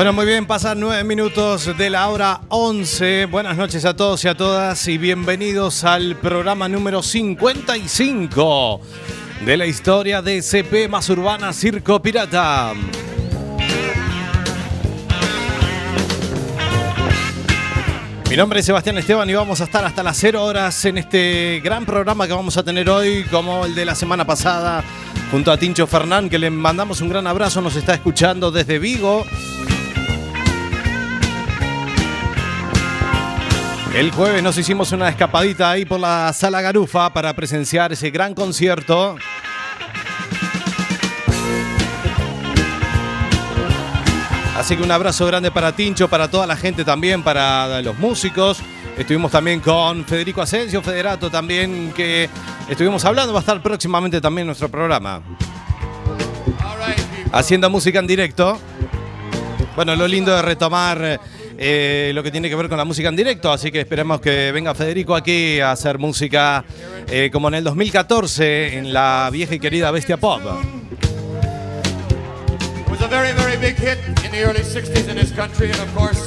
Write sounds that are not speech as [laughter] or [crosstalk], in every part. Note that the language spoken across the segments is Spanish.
Bueno, muy bien, pasan nueve minutos de la hora 11. Buenas noches a todos y a todas y bienvenidos al programa número 55 de la historia de CP más urbana Circo Pirata. Mi nombre es Sebastián Esteban y vamos a estar hasta las 0 horas en este gran programa que vamos a tener hoy, como el de la semana pasada, junto a Tincho Fernán, que le mandamos un gran abrazo, nos está escuchando desde Vigo. El jueves nos hicimos una escapadita ahí por la sala Garufa para presenciar ese gran concierto. Así que un abrazo grande para Tincho, para toda la gente también, para los músicos. Estuvimos también con Federico Asensio, Federato también, que estuvimos hablando, va a estar próximamente también en nuestro programa. Haciendo música en directo. Bueno, lo lindo de retomar eh, lo que tiene que ver con la música en directo, así que esperemos que venga Federico aquí a hacer música eh, como en el 2014 en la vieja y querida Bestia Pop. was a very, very big hit in the early 60s in this country, and of course,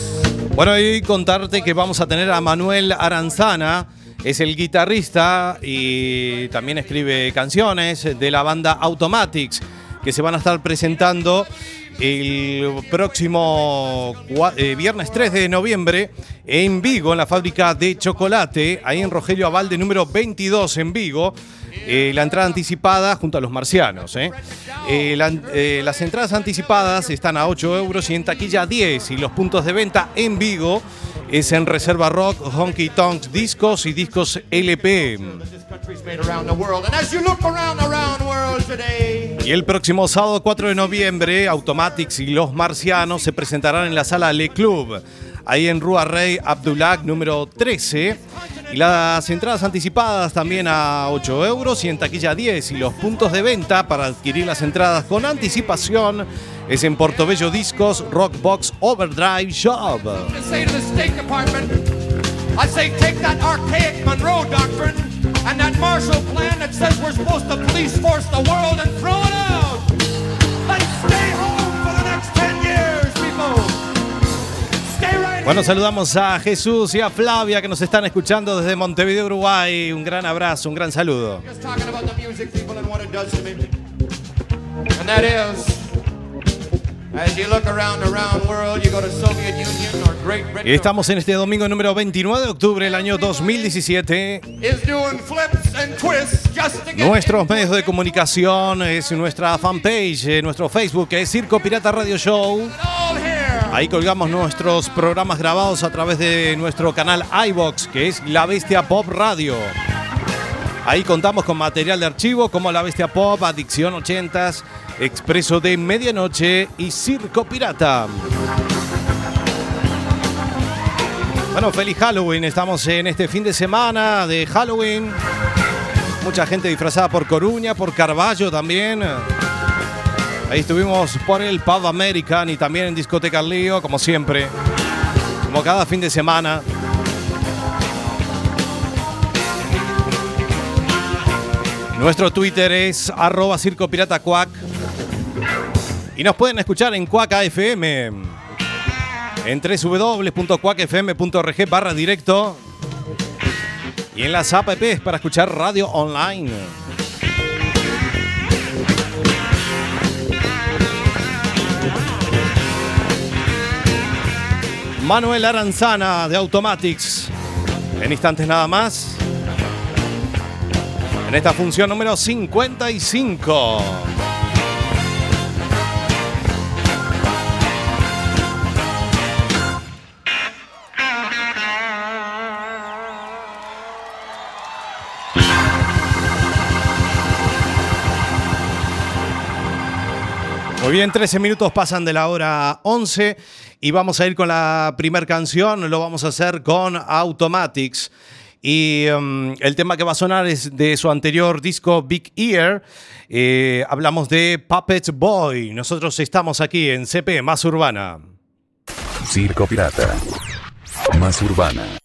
Bueno, y contarte que vamos a tener a Manuel Aranzana, es el guitarrista y también escribe canciones de la banda Automatics, que se van a estar presentando el próximo eh, viernes 3 de noviembre en Vigo, en la fábrica de chocolate, ahí en Rogelio Avalde número 22 en Vigo. Eh, la entrada anticipada junto a los marcianos. eh, las entradas anticipadas están a 8 euros y en taquilla 10 y los puntos de venta en Vigo es en Reserva Rock, Honky Tonks Discos y Discos LP. Y el próximo sábado 4 de noviembre, Automatics y Los Marcianos se presentarán en la sala Le Club, ahí en Rua Rey Abdullah número 13. Y las entradas anticipadas también a 8 euros y en taquilla 10. Y los puntos de venta para adquirir las entradas con anticipación es en Portobello Discos Rockbox Overdrive Shop. I say take that archaic Monroe Doctrine and that Marshall Plan that says we're supposed to police force the world and throw it out. Bueno, saludamos a Jesús y a Flavia que nos están escuchando desde Montevideo, Uruguay. Un gran abrazo, un gran saludo. Just talking about the music, people, and what it does to me. And that is, as you look around the round world, you go to Soviet Union or Great Britain. Y estamos en este domingo número 29 de octubre del año 2017. is doing flips and twists just to get Nuestros medios de comunicación es nuestra fanpage, eh, nuestro Facebook es Circo Pirata Radio Show. Ahí colgamos nuestros programas grabados a través de nuestro canal iBox, que es La Bestia Pop Radio. Ahí contamos con material de archivo como La Bestia Pop, Adicción 80s, Expreso de Medianoche y Circo Pirata. Bueno, feliz Halloween. Estamos en este fin de semana de Halloween. Mucha gente disfrazada por Coruña, por Carballo también. Ahí estuvimos por el Pub American y también en Discoteca Lío, como siempre. Como cada fin de semana. Nuestro Twitter es arroba Circo. Y nos pueden escuchar en Cuac FM. En www.cuacfm.org barra directo. Y en las apps para escuchar radio online. Manuel Aranzana de Automatics. En instantes nada más. En esta función número 55. Bien, 13 minutos pasan de la hora 11 y vamos a ir con la primera canción. Lo vamos a hacer con Automatics. Y um, el tema que va a sonar es de su anterior disco Big Ear. Eh, hablamos de Puppet Boy. Nosotros estamos aquí en CP Más Urbana. Circo Pirata. Más urbana.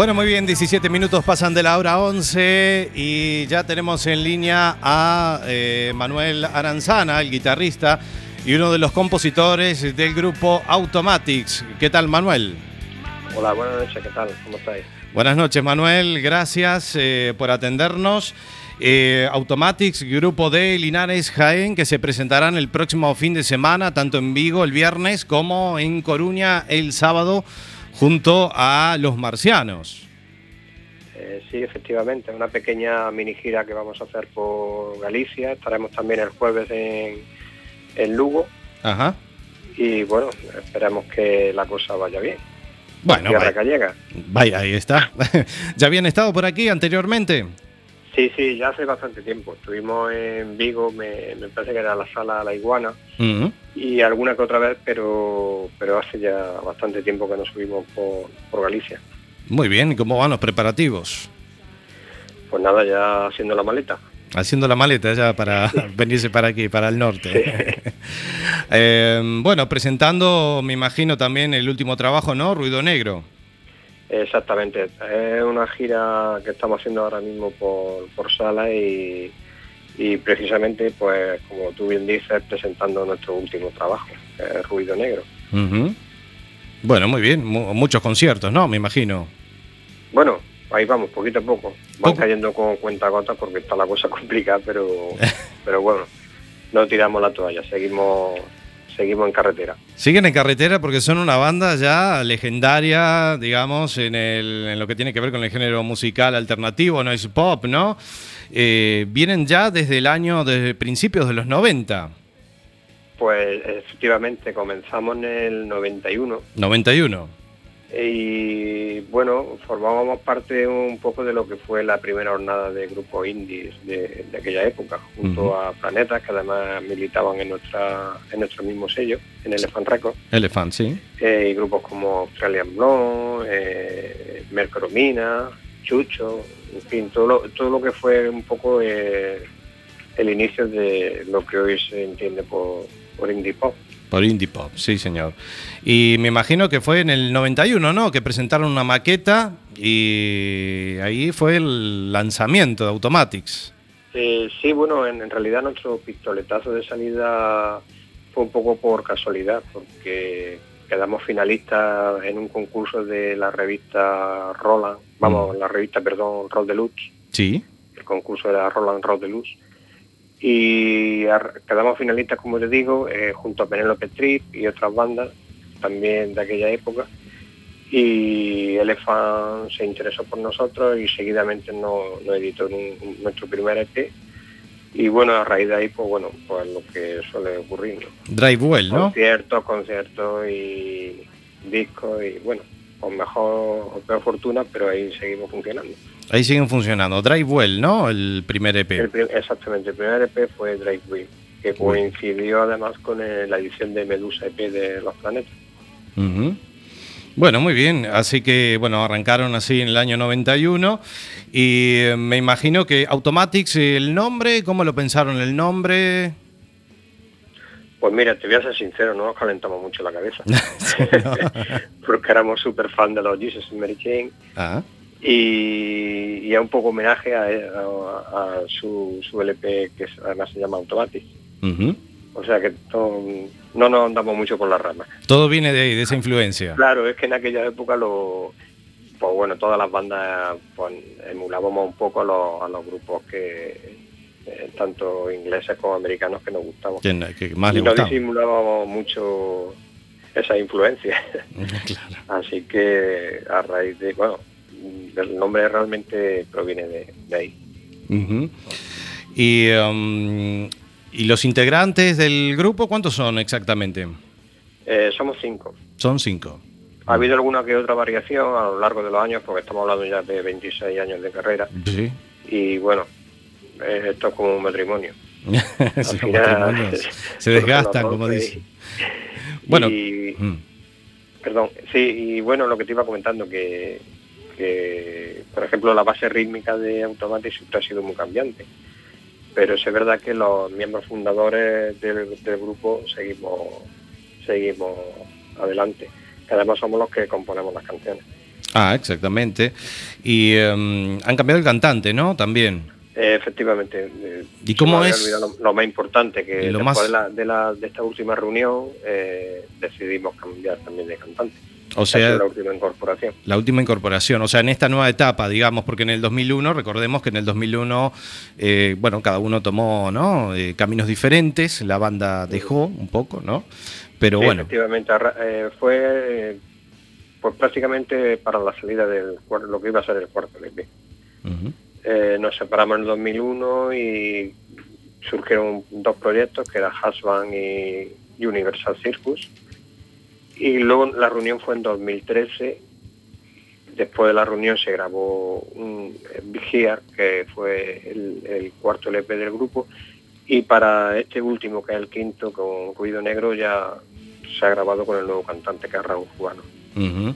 Bueno, muy bien, 17 minutos pasan de la hora 11 y ya tenemos en línea a eh, Manuel Aranzana, el guitarrista y uno de los compositores del grupo Automatics. ¿Qué tal, Manuel? Hola, buenas noches, ¿qué tal? ¿Cómo estáis? Buenas noches, Manuel. Gracias eh, por atendernos. Eh, Automatics, grupo de Linares Jaén, que se presentarán el próximo fin de semana, tanto en Vigo el viernes como en Coruña el sábado, junto a los marcianos. Eh, sí, efectivamente, una pequeña mini gira que vamos a hacer por Galicia. Estaremos también el jueves en, en Lugo Ajá. y bueno, esperamos que la cosa vaya bien. Bueno, vaya, ahí está. [laughs] ¿Ya habían estado por aquí anteriormente? Sí, sí, ya hace bastante tiempo. Estuvimos en Vigo, me, me parece que era la sala La Iguana, y alguna que otra vez, pero, pero hace ya bastante tiempo que nos subimos por, por Galicia. Muy bien, ¿y cómo van los preparativos? Pues nada, ya haciendo la maleta. Haciendo la maleta ya para [laughs] venirse para aquí, para el norte. [laughs] Eh, bueno, presentando, me imagino, también el último trabajo, ¿no? Ruido Negro. Exactamente, es una gira que estamos haciendo ahora mismo por, por sala y, y precisamente, pues como tú bien dices, presentando nuestro último trabajo, que es Ruido Negro. Ujú. Bueno, muy bien, mu- muchos conciertos, ¿no? Me imagino. Bueno, ahí vamos, poquito a poco. Van cayendo con cuenta gota porque está la cosa [laughs] complicada, pero, [laughs] pero bueno, no tiramos la toalla, seguimos, seguimos en carretera. Siguen en carretera porque son una banda ya legendaria, digamos, en, el- en lo que tiene que ver con el género musical alternativo, no es pop, ¿no? Eh, vienen ya desde el año, desde principios de los 90, Pues efectivamente comenzamos en el 91 91. Y bueno, formábamos parte un poco de lo que fue la primera jornada de grupos indies de, de aquella época, junto a Planetas, que además militaban en nuestra en nuestro mismo sello, en Elephant Records, Elephant, sí. eh, y grupos como Australian Blonde, eh, Mercromina, Chucho, en fin, todo lo, todo lo que fue un poco eh, el inicio de lo que hoy se entiende por, por indie pop. Por Indie Pop, sí, señor. Y me imagino que fue en el 91, ¿no? Que presentaron una maqueta y ahí fue el lanzamiento de Automatics. Eh, sí, bueno, en, en realidad nuestro pistoletazo de salida fue un poco por casualidad, porque quedamos finalistas en un concurso de la revista Roland, vamos, la revista, perdón, Roll de Luz, Sí. el concurso era Roland Roll de Luz, y quedamos finalistas, como te digo, eh, junto a Penélope Trip y otras bandas, también de aquella época, y Elephant se interesó por nosotros y seguidamente nos, nos editó un- nuestro primer EP y bueno a raíz de ahí pues bueno pues lo que suele ocurrir ¿no? Drive Well, ¿no? conciertos conciertos y discos y bueno con mejor o peor fortuna pero ahí seguimos funcionando Ahí siguen funcionando. Drive Well, ¿no? El primer EP. El exactamente el primer EP fue Drive Wheel que coincidió además con eh, la edición de Medusa EP de Los Planetas. Bueno, muy bien. Así que, bueno, arrancaron así en el año 91. Y eh, me imagino que Automatics, el nombre, ¿cómo lo pensaron el nombre? Pues mira, te voy a ser sincero, no nos calentamos mucho la cabeza. [laughs] [laughs] Porque éramos súper fan de los Jesus y Mary Chain. Ah, Y, y es un poco homenaje a, a- a su, su LP que es- además se llama Automatic. O sea que no nos andamos mucho con las ramas. Todo viene de ahí, de esa influencia. Claro, es que en aquella época lo, pues bueno, todas las bandas pues, emulábamos un poco a los, a los grupos que eh, tanto ingleses como americanos que nos gustaban. Que, más y no gustaba. disimulábamos mucho esa influencia. Claro. [laughs] Así que a raíz de, bueno, el nombre realmente proviene de, de ahí. Y, um, ¿Y los integrantes del grupo cuántos son exactamente? Eh, somos cinco. Son cinco. Ha habido alguna que otra variación a lo largo de los años, porque estamos hablando ya de 26 años de carrera. Sí. Y bueno, esto es como un matrimonio. [laughs] Sí, final, matrimonios [laughs] se desgastan, como dicen. Bueno, Y- mm, Perdón, sí, y bueno, lo que te iba comentando, que, por ejemplo, la base rítmica de Automatic siempre ha sido muy cambiante. Pero es verdad que los miembros fundadores del, del grupo seguimos, seguimos adelante. Que además somos los que componemos las canciones. Ah, exactamente. Y em, han cambiado el cantante, ¿no? También. Eh, efectivamente. eh, ¿Y cómo es? Lo, lo más importante, que lo después más- de, la, de, la- de esta última reunión eh, decidimos cambiar también de cantante. O sea, la última incorporación. La última incorporación, o sea, en esta nueva etapa, digamos, porque en el 2001, recordemos que en el 2001, eh, bueno, cada uno tomó ¿no? Eh, caminos diferentes, la banda dejó un poco, ¿no? Pero Sí, bueno, Efectivamente, eh, fue pues prácticamente para la salida del cuar- lo que iba a ser el cuarto LP. nos separamos en el 2001 y surgieron dos proyectos que era Husband y Universal Circus. Y luego la reunión fue en 2013. Después de la reunión se grabó un Here, que fue el, el cuarto LP del grupo. Y para este último, que es el quinto, con Ruido Negro, ya se ha grabado con el nuevo cantante, que es Raúl Cubano. Ujú.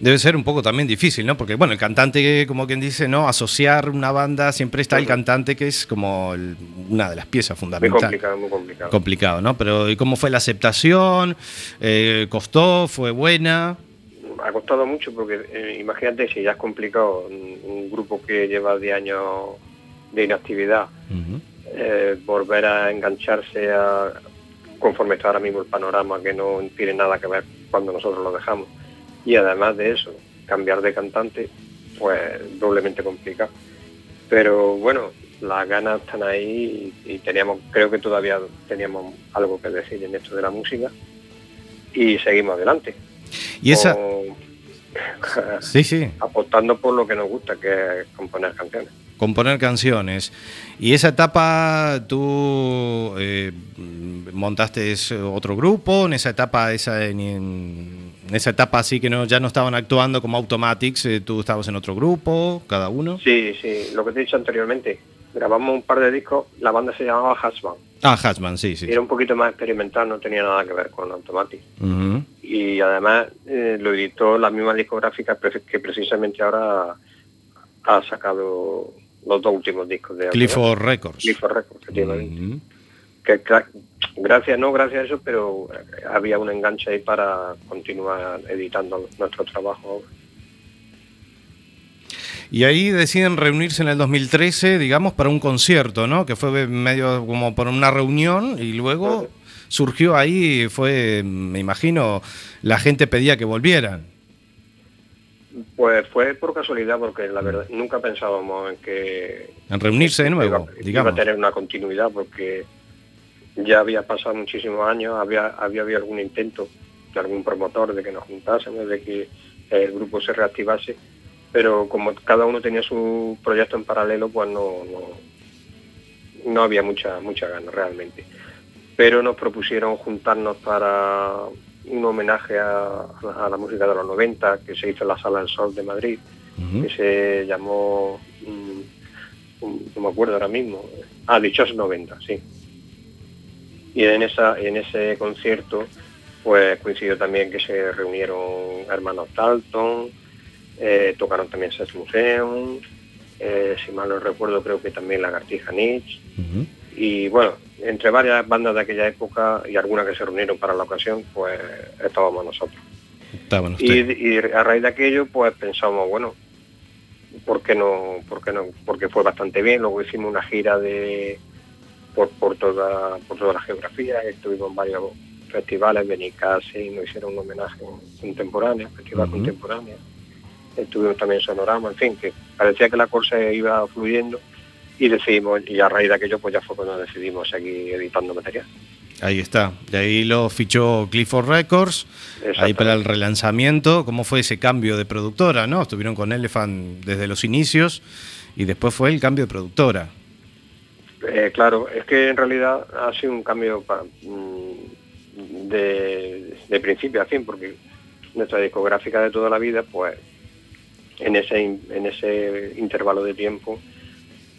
debe ser un poco también difícil, ¿no? Porque, bueno, el cantante, como quien dice, ¿no? Asociar una banda, siempre está el cantante, que es como el- una de las piezas Muy fundamentales. complicado, muy complicado. Complicado, ¿no? Pero ¿y cómo fue la aceptación? Eh, ¿Costó? ¿Fue buena? ha costado mucho porque eh, imagínate si ya es complicado un, un grupo que lleva 10 años de inactividad eh, volver a engancharse a conforme está ahora mismo el panorama que no tiene nada que ver cuando nosotros lo dejamos y además de eso cambiar de cantante pues doblemente complicado pero bueno las ganas están ahí y, y teníamos creo que todavía teníamos algo que decir en esto de la música y seguimos adelante Y esa... [laughs] Sí, sí. apostando por lo que nos gusta, que es componer canciones. componer canciones. Y esa etapa tú eh, montaste otro grupo, en esa etapa, esa, en esa etapa así que no, ya no estaban actuando como Automatics, eh, tú estabas en otro grupo, cada uno. Sí, sí, lo que te he dicho anteriormente, grabamos un par de discos, la banda se llamaba Husband, Ah, Hatchman, sí, sí. era un poquito más experimental, no tenía nada que ver con Automatic. Ujú. Y además eh, lo editó la misma discográfica que precisamente ahora ha sacado los dos últimos discos de. Clifford Records. Clifford Records, efectivamente. Que gra- gracias no gracias a eso pero había un enganche ahí para continuar editando nuestro trabajo. Y ahí deciden reunirse en el 2013, digamos, para un concierto, ¿no? Que fue medio como por una reunión y luego surgió ahí, fue, me imagino, la gente pedía que volvieran. pues fue por casualidad porque la verdad nunca pensábamos en que En reunirse de nuevo, iba, iba digamos. a tener una continuidad porque ya había pasado muchísimos años había había habido algún intento de algún promotor de que nos juntásemos de que el grupo se reactivase pero como cada uno tenía su proyecto en paralelo pues no no, no había mucha mucha ganas realmente pero nos propusieron juntarnos para un homenaje a, a la música de los 90 que se hizo en la Sala del Sol de Madrid que se llamó, mm, mm, no me acuerdo ahora mismo, ah, Dichosos 90, sí. Y en, esa, en ese concierto pues coincidió también que se reunieron hermanos Dalton, eh, tocaron también Sex Museum, eh, si mal no recuerdo creo que también Lagartija Nietzsche, Ujú. y bueno, entre varias bandas de aquella época y algunas que se reunieron para la ocasión, pues estábamos nosotros. Y, a raíz de aquello, pues pensamos, bueno, ¿por qué no? ¿Por qué no? Porque fue bastante bien. Luego hicimos una gira de por, por toda por toda la geografía. Estuvimos en varios festivales, Benicassi, nos hicieron un homenaje contemporáneo, festival Ujú. contemporáneo. Estuvimos también en Sonorama, en fin, que parecía que la cosa iba fluyendo y decidimos, y a raíz de aquello, pues ya fue cuando decidimos seguir editando material. Ahí está. De ahí lo fichó Clifford Records. Ahí para el relanzamiento. ¿Cómo fue ese cambio de productora? ¿no? Estuvieron con Elephant desde los inicios y después fue el cambio de productora. Eh, claro, es que en realidad ha sido un cambio mm, de, de principio a fin, porque nuestra discográfica de toda la vida, pues en ese, en ese intervalo de tiempo,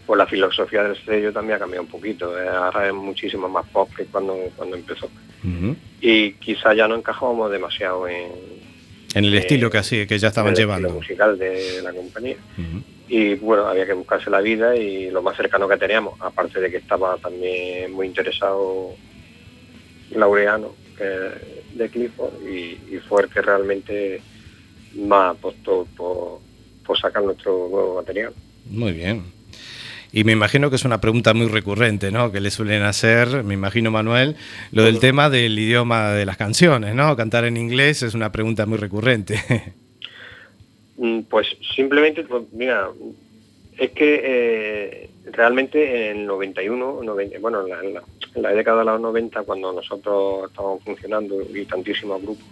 pues la filosofía del sello también ha cambiado un poquito. eh, ahora es muchísimo más pop que cuando, cuando empezó. Y quizá ya no encajábamos demasiado en, En el Eh, estilo que así, que ya estaban en el estilo llevando. musical de la compañía. Y bueno, había que buscarse la vida y lo más cercano que teníamos, aparte de que estaba también muy interesado Laureano de Clifford y, y fue el que realmente más apostó por, por sacar nuestro nuevo material. Muy bien. Y me imagino que es una pregunta muy recurrente, ¿no? Que le suelen hacer, me imagino, Manuel, lo del tema del idioma de las canciones, ¿no? Cantar en inglés es una pregunta muy recurrente. [laughs] Mm, Pues simplemente, pues, mira, es que eh, realmente en el 91, 90, bueno, en la, en la- en la década de los 90, cuando nosotros estábamos funcionando y tantísimos grupos,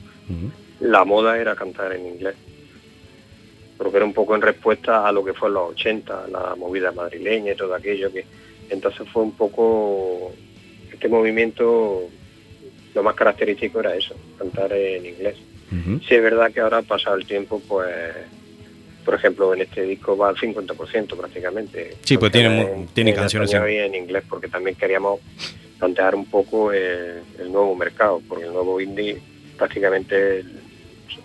la moda era cantar en inglés. Porque era un poco en respuesta a lo que fue en los 80, la movida madrileña y todo aquello que entonces fue un poco este movimiento lo más característico era eso, cantar en inglés. Ujú. Sí es verdad que ahora pasado el tiempo pues por ejemplo en este disco va al 50% prácticamente. Sí, pues tiene tiene canciones español en- y en inglés porque también queríamos plantear un poco el, el nuevo mercado, porque el nuevo indie prácticamente el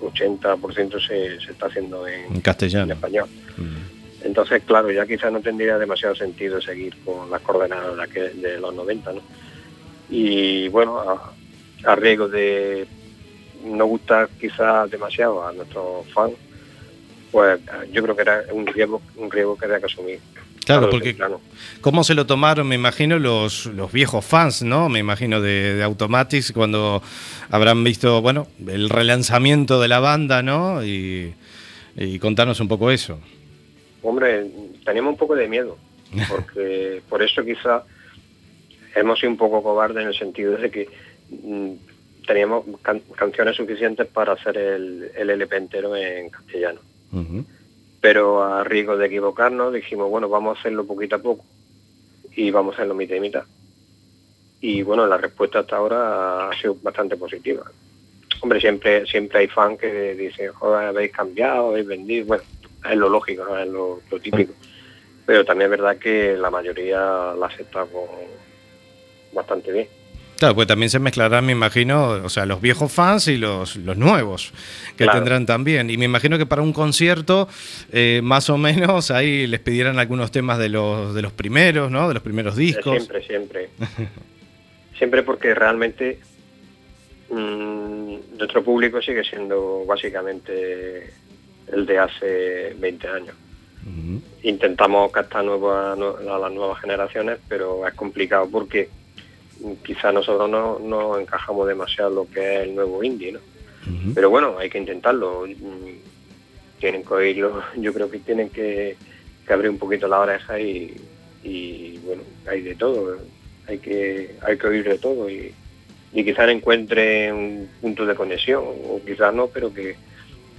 80% se, se está haciendo en, En en castellano. español. Mm. Entonces, claro, ya quizás no tendría demasiado sentido seguir con las coordenadas de, los 90, ¿no? Y bueno, a, a riesgo de no gustar quizás demasiado a nuestros fans, pues yo creo que era un riesgo, un riesgo que había que asumir. Claro, porque. ¿cómo se lo tomaron, me imagino, los, los viejos fans, ¿no? Me imagino de, de Automatics cuando habrán visto, bueno, el relanzamiento de la banda, ¿no? Y, y contarnos un poco eso. Hombre, teníamos un poco de miedo, porque [laughs] por eso quizá hemos sido un poco cobardes en el sentido de que mm, teníamos can- canciones suficientes para hacer el, el LP entero en castellano. Pero a riesgo de equivocarnos dijimos, bueno, vamos a hacerlo poquito a poco y vamos a hacerlo mitad y mitad. Y bueno, la respuesta hasta ahora ha sido bastante positiva. Hombre, siempre siempre hay fans que dicen, joder, habéis cambiado, habéis vendido. Bueno, es lo lógico, es lo típico. Pero también es verdad que la mayoría la acepta con bastante bien. Claro, pues también se mezclarán, me imagino, o sea, los viejos fans y los, los nuevos que Claro. tendrán también. Y me imagino que para un concierto, eh, más o menos, ahí les pidieran algunos temas de los, de los primeros, ¿no? De los primeros discos. Siempre, siempre. [laughs] siempre porque realmente mm, nuestro público sigue siendo básicamente el de hace 20 años. Intentamos captar nuevas- a las nuevas generaciones, pero es complicado porque quizá nosotros no, no encajamos demasiado lo que es el nuevo indie, ¿no? Pero bueno, hay que intentarlo. Tienen que oírlo. [laughs] Yo creo que tienen que, que abrir un poquito la oreja y, y, bueno, hay de todo. Hay que, hay que oír de todo y, y quizás encuentre un punto de conexión o quizás no, pero que,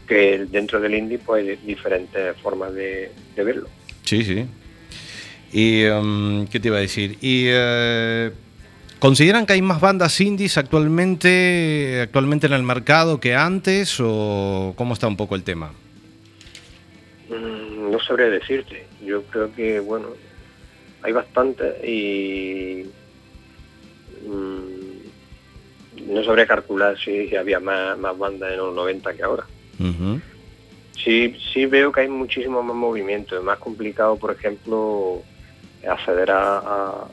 que dentro del indie pues hay diferentes formas de, de verlo. Sí, sí. ¿Y em, qué te iba a decir? ¿Y eh, consideran que hay más bandas indies actualmente, actualmente en el mercado que antes o cómo está un poco el tema? Mm, No sabría decirte. Yo creo que, bueno, hay bastante y mm, no sabría calcular si había más, más bandas en los 90 que ahora. Sí, sí veo que hay muchísimo más movimiento. Es más complicado, por ejemplo, acceder a, a-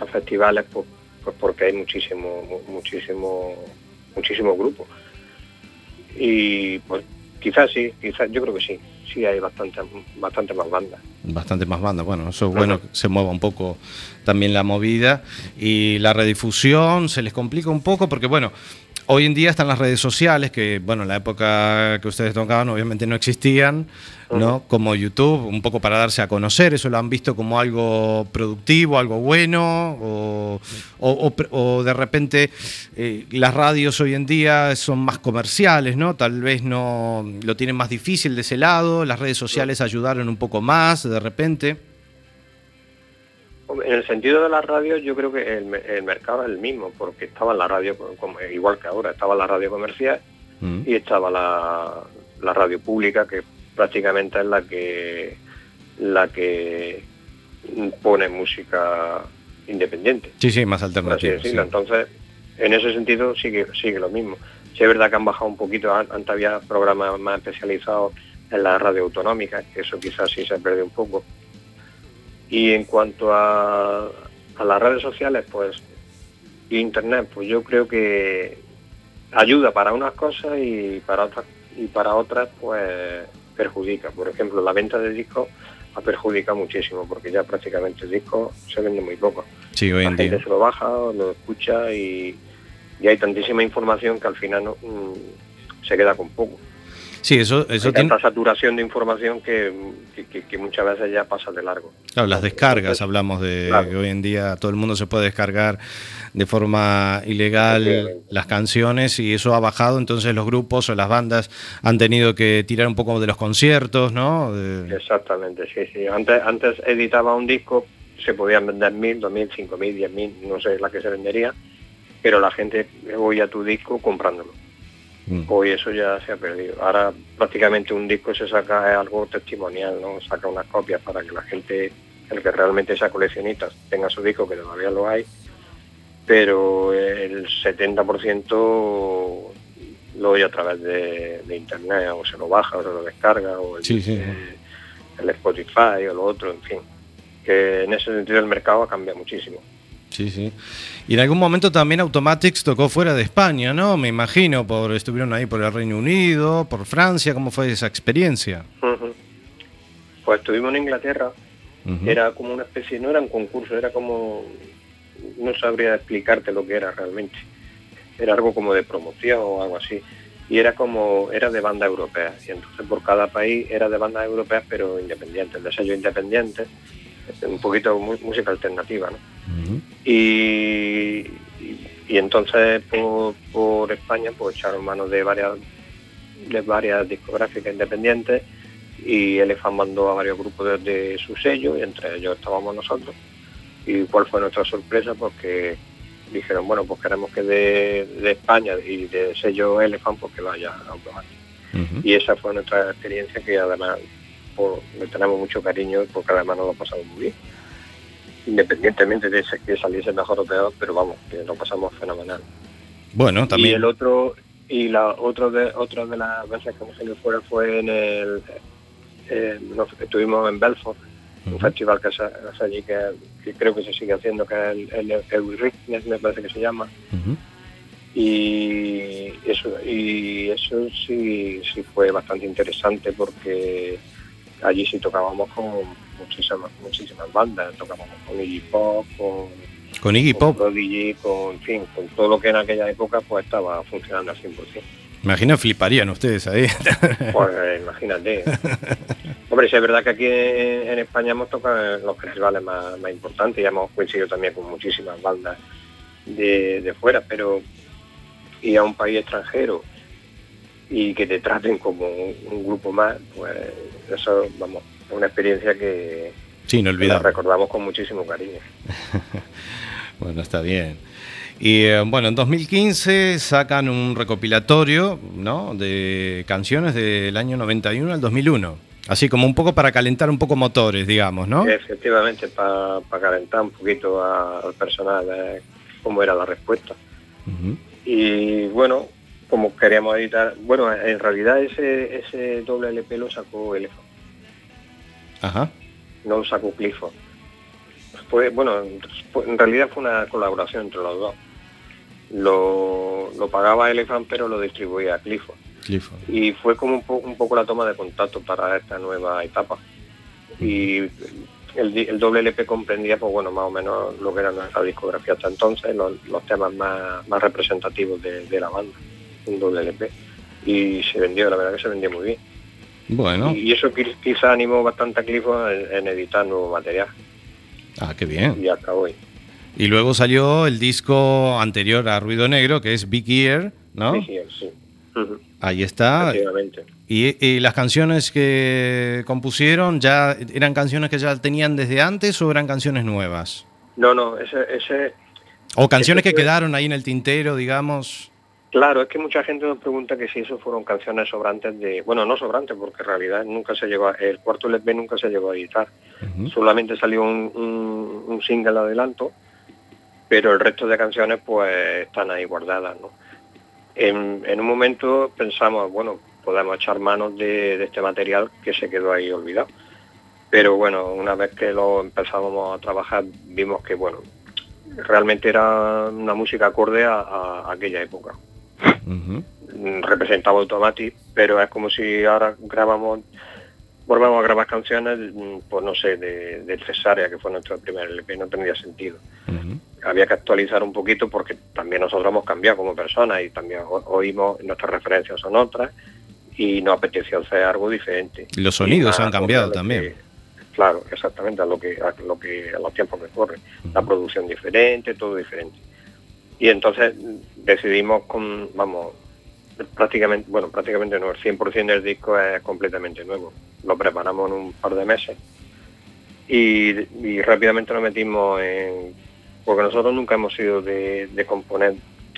a festivales pues, pues porque hay muchísimo, mu- muchísimo, muchísimos grupos. Y pues quizás sí, quizás yo creo que sí, sí hay bastante, bastante más bandas. Bastante más bandas. Bueno, eso es bueno que se mueva un poco también la movida. Y la redifusión se les complica un poco porque, bueno, hoy en día están las redes sociales que, bueno, en la época que ustedes tocaban obviamente no existían, ¿no? Como YouTube, un poco para darse a conocer. ¿Eso lo han visto como algo productivo, algo bueno? ¿O, o- o pre- o de repente eh, las radios hoy en día son más comerciales, ¿no? Tal vez no lo tienen más difícil de ese lado. Las redes sociales ayudaron un poco más de repente. En el sentido de la radio, yo creo que el, me- el mercado es el mismo, porque estaba la radio, igual que ahora, estaba la radio comercial Mm. y estaba la, la radio pública, que prácticamente es la que la que pone música independiente, Sí, sí, más decirlo. sí. Entonces, en ese sentido sigue, sigue lo mismo. Sí es verdad que han bajado un poquito, an- antes había programas más especializados en la radio autonómica, que eso quizás sí se perdió un poco. Y en cuanto a, a las redes sociales, pues, y internet, pues yo creo que ayuda para unas cosas y para otras, y para otras, pues perjudica. Por ejemplo, la venta de discos ha perjudicado muchísimo, porque ya prácticamente el disco se vende muy poco. Sí, hoy La en gente día. se lo baja, lo escucha y, y hay tantísima información que al final no, mm, se queda con poco. Sí, eso, eso hay tiene. tanta saturación de información que, que- que- que muchas veces ya pasa de largo. Claro, las descargas, hablamos de claro. que hoy en día todo el mundo se puede descargar de forma ilegal las canciones y eso ha bajado, entonces los grupos o las bandas han tenido que tirar un poco de los conciertos, ¿no? De- Exactamente, sí, sí. Antes, antes editaba un disco, se podían vender mil, dos mil, cinco mil, diez mil, no sé la que se vendería, pero la gente oía tu disco comprándolo. Mm. Hoy eso ya se ha perdido. Ahora prácticamente un disco se saca es algo testimonial, ¿no? Saca unas copias para que la gente, el que realmente sea coleccionista, tenga su disco, que todavía lo hay, pero el 70% lo oye a través de, de internet, o se lo baja, o se lo descarga, o el, Sí, sí. el- el Spotify, o lo otro, en fin. Que en ese sentido el mercado ha cambiado muchísimo. Sí, sí. Y en algún momento también Automatics tocó fuera de España, ¿no? Me imagino, por estuvieron ahí por el Reino Unido, por Francia, ¿cómo fue esa experiencia? Ujú. Pues estuvimos en Inglaterra era como una especie, no era un concurso, era como, no sabría explicarte lo que era realmente. Era algo como de promoción o algo así. Y era como, era de banda europea. Y entonces por cada país era de bandas europeas, pero independientes, de sello independiente, un poquito música alternativa. Y, y, y entonces por, por España pues echaron mano de varias de varias discográficas independientes y Elephant mandó a varios grupos de, de su sello y entre ellos estábamos nosotros y cuál fue nuestra sorpresa porque dijeron bueno pues queremos que de, de España y de sello Elephant pues que vaya Ujú. y esa fue nuestra experiencia que además por- le tenemos mucho cariño porque además nos lo pasamos muy bien. Independientemente de que saliese mejor o peor pero vamos que lo pasamos fenomenal. Bueno, y también. el otro y la otro de otra de las veces que nos salió fuera fue en el eh, nos- estuvimos en Belfort un festival que hace allí que, que creo que se sigue haciendo que es el, el me parece que se llama. Y eso y eso sí sí fue bastante interesante porque allí sí tocábamos con muchísimas muchísimas bandas. Tocábamos con Iggy Pop con, Con Iggy con Pop, Prodigy con en fin con todo lo que en aquella época pues estaba funcionando al 100% imagino fliparían ustedes ahí. pues imagínate. [laughs] Hombre sí es verdad que aquí en, en España hemos tocado los festivales más, más importantes. Y hemos coincidido también con muchísimas bandas de, de fuera pero ir a un país extranjero y que te traten como un, un grupo más, pues eso, vamos, es una experiencia que, sí, no que la recordamos con muchísimo cariño. [laughs] Bueno, está bien. Y eh, bueno, en 2015 sacan un recopilatorio ¿no? de canciones del año 91 al 2001. Así como un poco para calentar un poco motores, digamos, ¿no? Efectivamente, para calentar un poquito a- al personal de cómo era la respuesta. Y bueno, como queríamos editar, bueno, en realidad ese, ese doble LP lo sacó Elephant, Ajá. no lo sacó Clifford. Fue, bueno, en realidad fue una colaboración entre los dos. Lo, lo pagaba Elephant, pero lo distribuía Clifford. Clifford. y fue como un, po- un poco la toma de contacto para esta nueva etapa. Y el, el doble LP comprendía, pues bueno, más o menos lo que era nuestra discografía hasta entonces, los, los temas más, más representativos de, de la banda, un doble LP. Y se vendió, la verdad que se vendió muy bien. Bueno, Y, y eso qui- quizá animó bastante a Clifford en, en editar nuevo material, ah, qué bien. y hasta hoy. Y luego salió el disco anterior a Ruido Negro, que es Big Ear, ¿no? Sí, sí, sí. Ahí está. Y, y las canciones que compusieron ya eran canciones que ya tenían desde antes o eran canciones nuevas? No, no, ese, ese, O canciones que quedaron ahí en el tintero, digamos. Claro, es que mucha gente nos pregunta que si eso fueron canciones sobrantes de... Bueno, no sobrantes, porque en realidad nunca se llegó a... El cuarto LP nunca se llegó a editar. Solamente salió un, un- un single adelanto, pero el resto de canciones pues están ahí guardadas, ¿no? En, en un momento pensamos, bueno, podemos echar manos de, de este material que se quedó ahí olvidado. Pero bueno, una vez que lo empezamos a trabajar, vimos que bueno, realmente era una música acorde a, a aquella época. Ujú. Mm, Representaba Automatic, pero es como si ahora grabamos, volvemos a grabar canciones, mm, pues no sé, de, de Cesárea, que fue nuestro primer LP, no tendría sentido había que actualizar un poquito porque también nosotros hemos cambiado como personas y también oímos nuestras referencias son otras y nos apeteció hacer algo diferente. Los sonidos han cambiado a lo también. que- claro, exactamente a lo que a lo que a los tiempos que corren, la producción diferente, todo diferente. Y entonces decidimos con vamos prácticamente, bueno, prácticamente no, el 100% del disco es completamente nuevo. Lo preparamos en un par de meses y, rápidamente nos metimos en... Porque nosotros nunca hemos sido de, de componer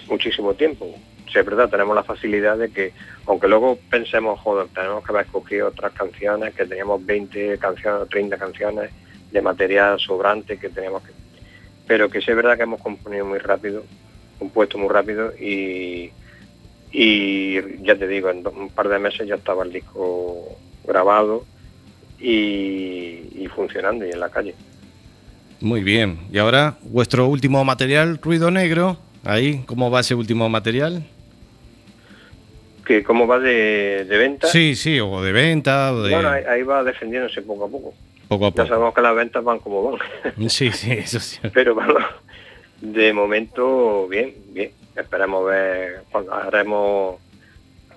muchísimo tiempo. Si es verdad, tenemos la facilidad de que, aunque luego pensemos, joder, tenemos que haber escogido otras canciones, que teníamos 20 canciones o 30 canciones de material sobrante que teníamos que... Pero que sí es verdad que hemos componido muy rápido, compuesto muy rápido y, y ya te digo, en un par de meses ya estaba el disco grabado y, y funcionando y en la calle. Muy bien. Y ahora, vuestro último material, Ruido Negro. Ahí, ¿cómo va ese último material? que ¿Cómo va de, de venta? Sí, sí, o de venta, o de Bueno, ahí, ahí va defendiéndose poco a poco. poco a Ya poco. sabemos que las ventas van como van. Sí, sí, eso sí. [laughs] Pero vamos, de momento, bien, bien. Esperemos ver, haremos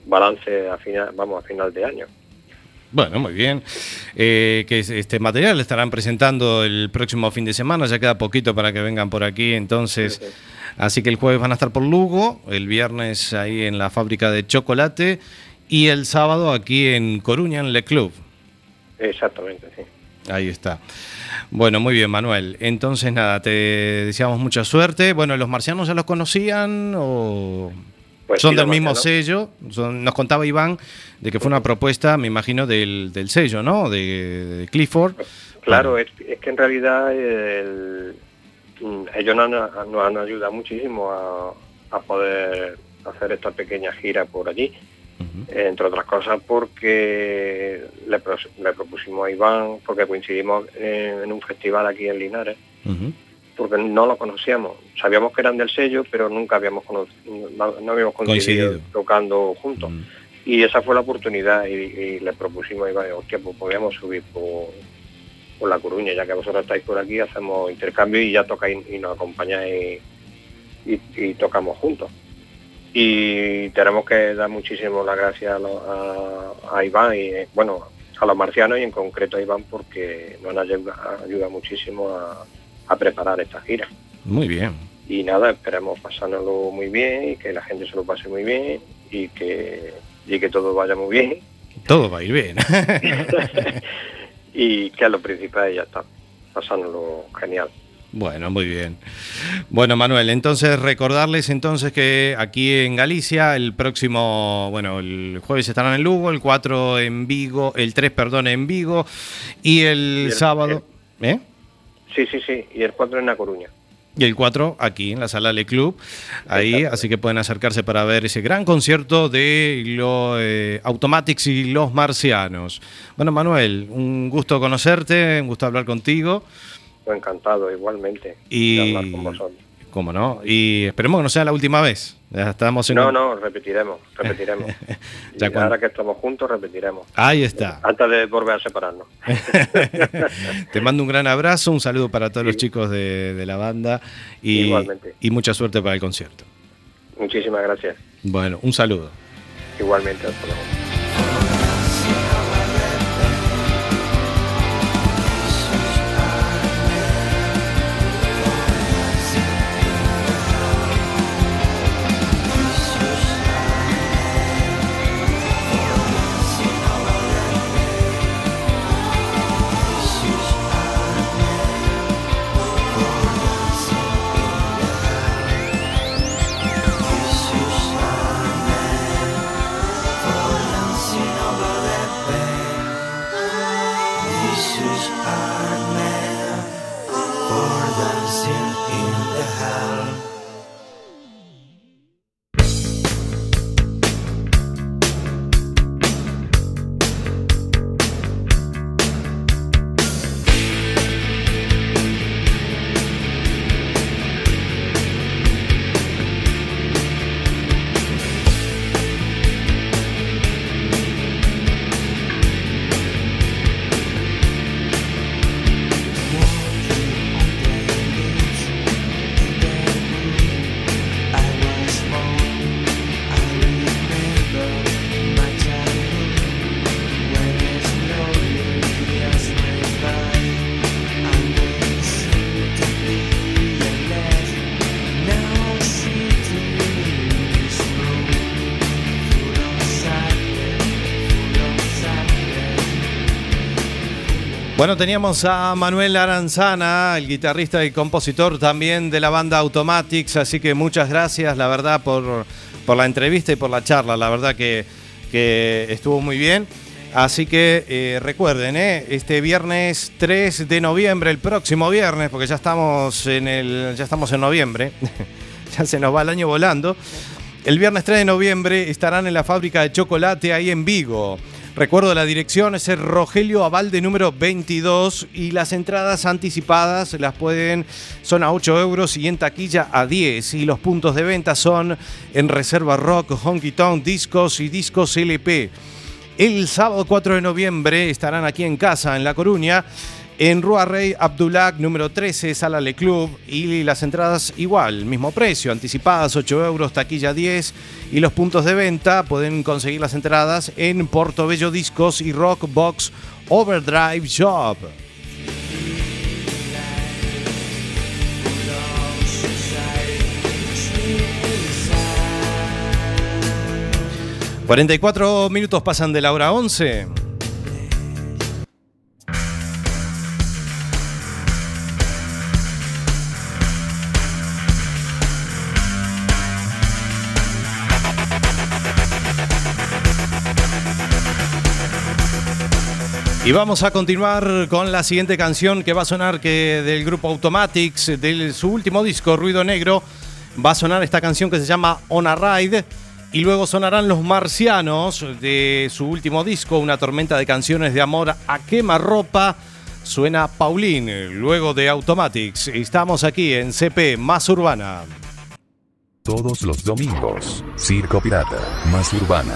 balance a final, vamos, a final de año. Bueno, muy bien. Eh, que es- este material lo estarán presentando el próximo fin de semana, ya queda poquito para que vengan por aquí, entonces, Sí, sí. así que el jueves van a estar por Lugo, el viernes ahí en la fábrica de chocolate y el sábado aquí en Coruña, en Le Club. Exactamente, sí. Ahí está. Bueno, muy bien, Manuel. Entonces, nada, te deseamos mucha suerte. Bueno, ¿los marcianos ya los conocían o Pues son sí, del mismo marcianos. sello? Son- nos contaba Iván de que fue una propuesta, me imagino, del, del sello, ¿no? De, de Clifford. Claro, es, es que en realidad el- ellos nos han, nos han ayudado muchísimo a, a poder hacer esta pequeña gira por allí, Entre otras cosas porque le, propusimos a Iván, porque coincidimos en, en un festival aquí en Linares, porque no lo conocíamos. Sabíamos que eran del sello, pero nunca habíamos cono- no, no habíamos coincidido tocando juntos. Y esa fue la oportunidad y, y le propusimos a Iván, hostia, pues podríamos subir por, por La Coruña, ya que vosotros estáis por aquí, hacemos intercambio y ya tocáis y nos acompañáis y, y tocamos juntos. Y tenemos que dar muchísimo las gracias a, lo- a- a Iván y, bueno, a los marcianos y en concreto a Iván porque nos ayuda, ayuda muchísimo a, a preparar esta gira. Muy bien. Y nada, esperemos pasárnoslo muy bien y que la gente se lo pase muy bien y que, y que todo vaya muy bien Todo va a ir bien. [laughs] y que a lo principal ya está, pasárnoslo genial. Bueno, muy bien. Bueno, Manuel, entonces recordarles entonces que aquí en Galicia el próximo, bueno, el jueves estarán en Lugo, el 4 en Vigo, el 3, perdón, en Vigo y el, Y el- sábado, ¿eh? Sí, sí, sí, y el 4 en La Coruña. Y el 4 aquí en la sala Le Club, ahí, así que pueden acercarse para ver ese gran concierto de los eh, Automatics y los Marcianos. Bueno, Manuel, un gusto conocerte, un gusto hablar contigo encantado, igualmente, Y- de hablar con vosotros. cómo no, y esperemos que no sea la última vez. Ya estamos en No, un- no, repetiremos, [laughs] repetiremos. Ya y cuando- ahora que estamos juntos, repetiremos. Ahí está. Antes de volver a separarnos. [laughs] Te mando un gran abrazo, un saludo para todos los chicos de, de la banda y, Igualmente. y mucha suerte para el concierto. Muchísimas gracias. Bueno, un saludo. Igualmente, hasta luego. Bueno, teníamos a Manuel Aranzana, el guitarrista y compositor también de la banda Automatics, así que muchas gracias, la verdad, por, por la entrevista y por la charla, la verdad que, que estuvo muy bien. Así que eh, recuerden, eh, este viernes 3 de noviembre, el próximo viernes, porque ya estamos en el, ya estamos en noviembre, [laughs] ya se nos va el año volando. El viernes 3 de noviembre estarán en la fábrica de chocolate ahí en Vigo. Recuerdo la dirección es el Rogelio Avalde número 22 y las entradas anticipadas las pueden, son a 8 euros y en taquilla a 10 y los puntos de venta son en Reserva Rock, Honky Tonk, Discos y Discos LP. El sábado 4 de noviembre estarán aquí en casa, en La Coruña, en Rua Rey Abdullah número 13, Sala Le Club. Y las entradas igual, mismo precio, anticipadas 8 euros, taquilla 10. Y los puntos de venta pueden conseguir las entradas en Portobello Discos y Rock Box Overdrive Shop. ¿44 minutos pasan de la hora 11? Y vamos a continuar con la siguiente canción que va a sonar que del grupo Automatics, de su último disco, Ruido Negro. Va a sonar esta canción que se llama On a Ride. Y luego sonarán Los Marcianos de su último disco, una tormenta de canciones de amor a quemarropa. Suena Pauline, luego de Automatics. Estamos aquí en CP Más Urbana. Todos los domingos, Circo Pirata, más urbana.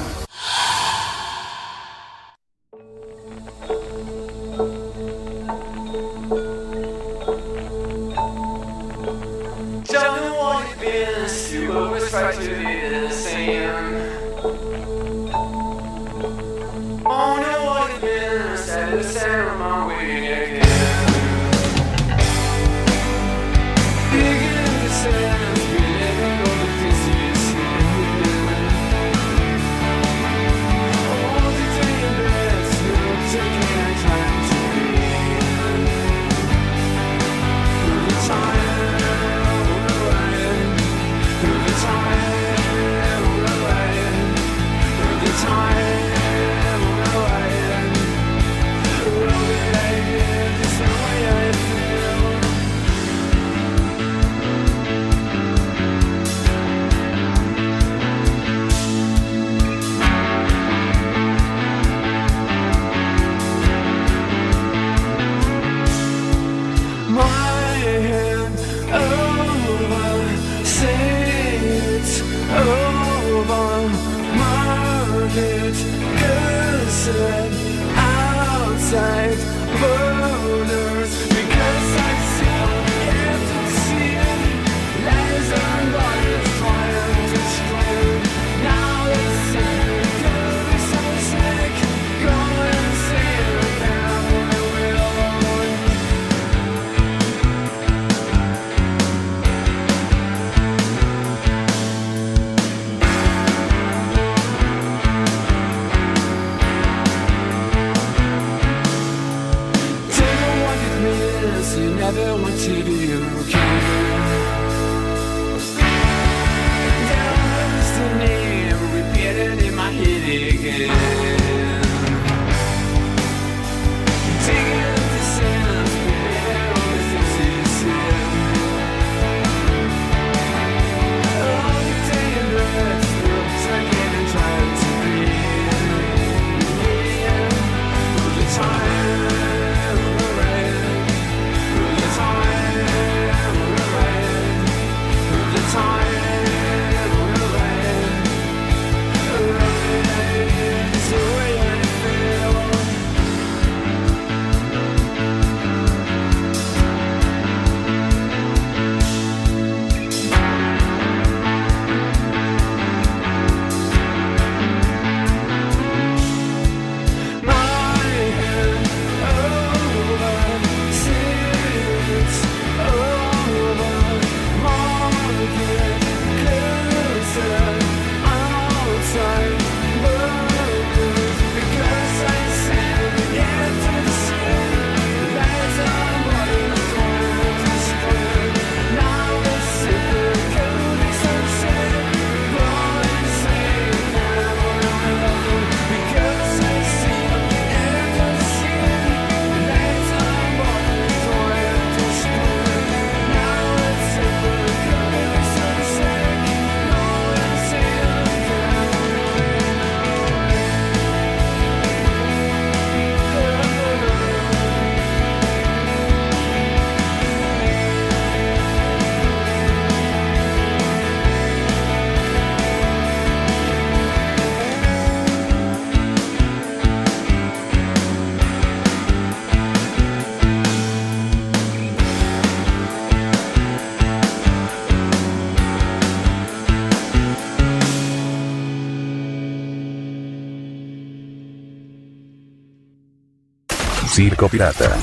Pirata.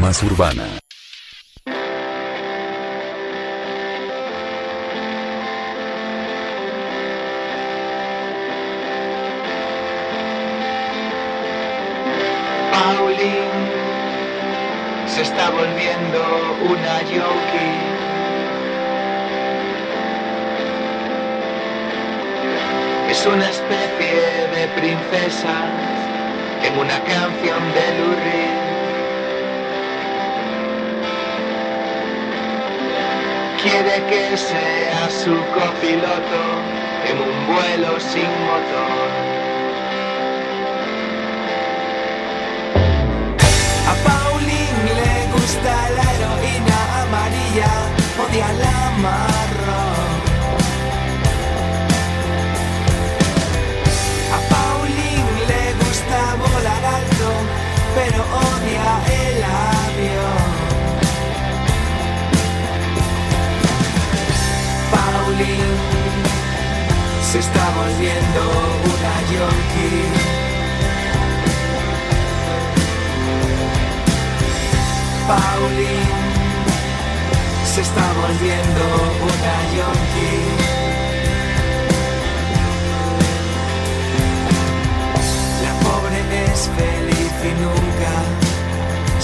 Más urbana. Pauline se está volviendo una yoki. Es una especie de princesa en una canción de Lou Reed. Quiere que sea su copiloto en un vuelo sin motor. A Pauline le gusta la heroína amarilla, odia la marrón. Volviendo una yonki. Pauline se está volviendo una yonki. La pobre es feliz y nunca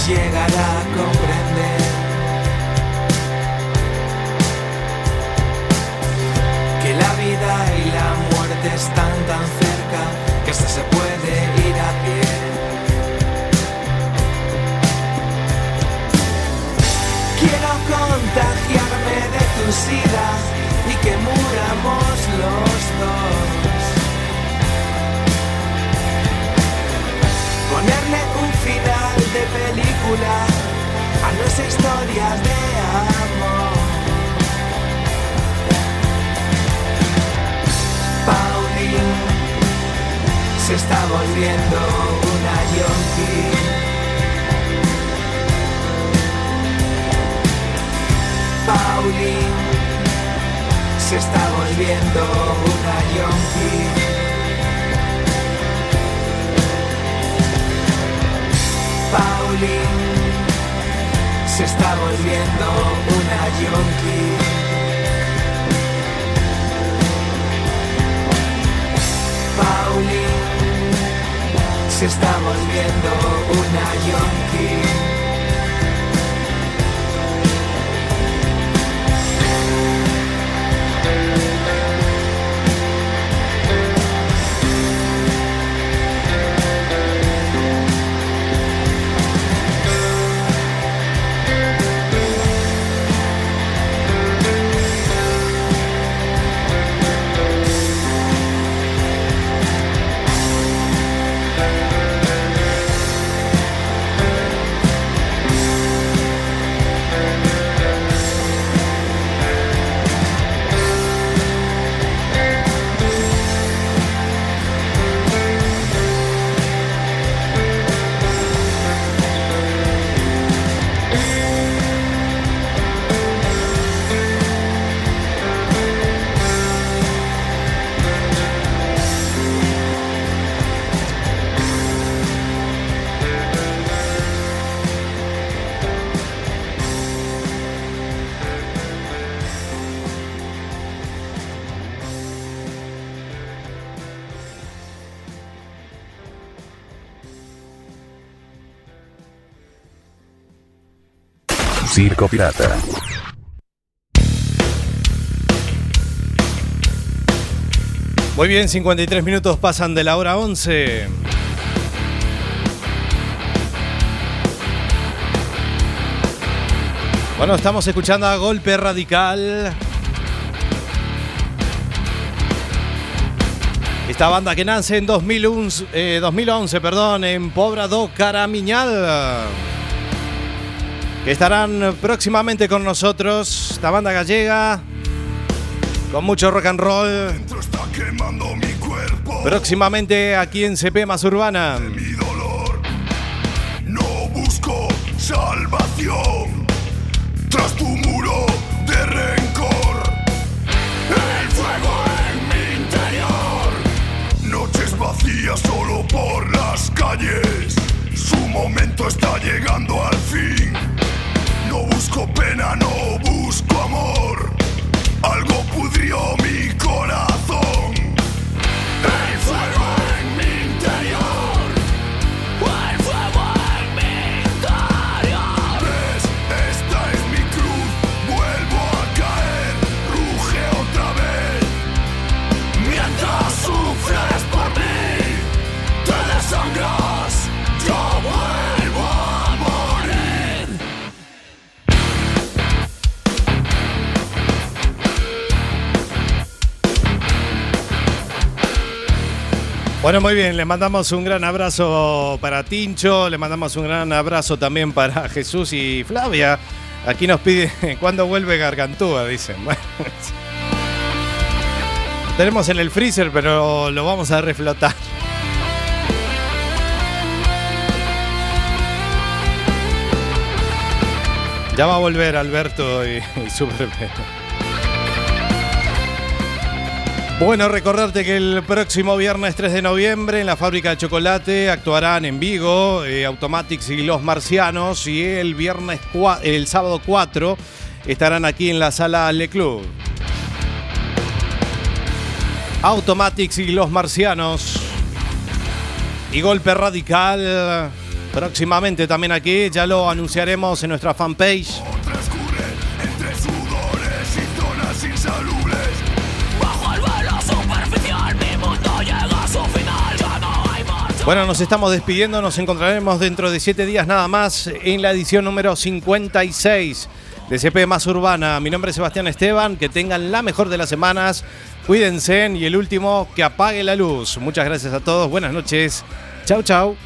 llegará a comprender que la vida y están tan cerca que hasta se puede ir a pie. Quiero contagiarme de tu sida y que muramos los dos. Ponerle un final de película a nuestras historias de amor. Se está volviendo una yonki. Pauline se está volviendo una yonki. Pauline se está volviendo una yonki. Pauline se está volviendo una yonki. Circo Pirata. Muy bien, 53 minutos pasan de la hora 11. Bueno, estamos escuchando a Golpe Radical. Esta banda que nace en 2011, eh, 2011 perdón, en Pobra do Caramiñal. Estarán próximamente con nosotros. Esta banda gallega. Con mucho rock and roll. Próximamente aquí en CP Más Urbana. No busco salvación tras tu muro de rencor. El fuego en mi interior. Noches vacías solo por las calles. Su momento está llegando al fin. Bueno, muy bien, le mandamos un gran abrazo para Tincho, le mandamos un gran abrazo también para [laughs] Jesús y Flavia. Aquí nos pide [laughs] cuándo vuelve Gargantúa, dicen. [laughs] Tenemos en el freezer, pero lo vamos a reflotar. Ya va a volver Alberto y, y Super Bueno, recordarte que el próximo viernes 3 de noviembre en la fábrica de chocolate actuarán en Vigo eh, Automatics y Los Marcianos y el viernes el sábado 4 estarán aquí en la sala Le Club. Automatics y Los Marcianos y Golpe Radical próximamente también aquí, ya lo anunciaremos en nuestra fanpage. Bueno, nos estamos despidiendo, nos encontraremos dentro de siete días nada más en la edición número 56 de CP Más Urbana. Mi nombre es Sebastián Esteban, que tengan la mejor de las semanas, cuídense y el último, que apague la luz. Muchas gracias a todos, buenas noches, chau chau.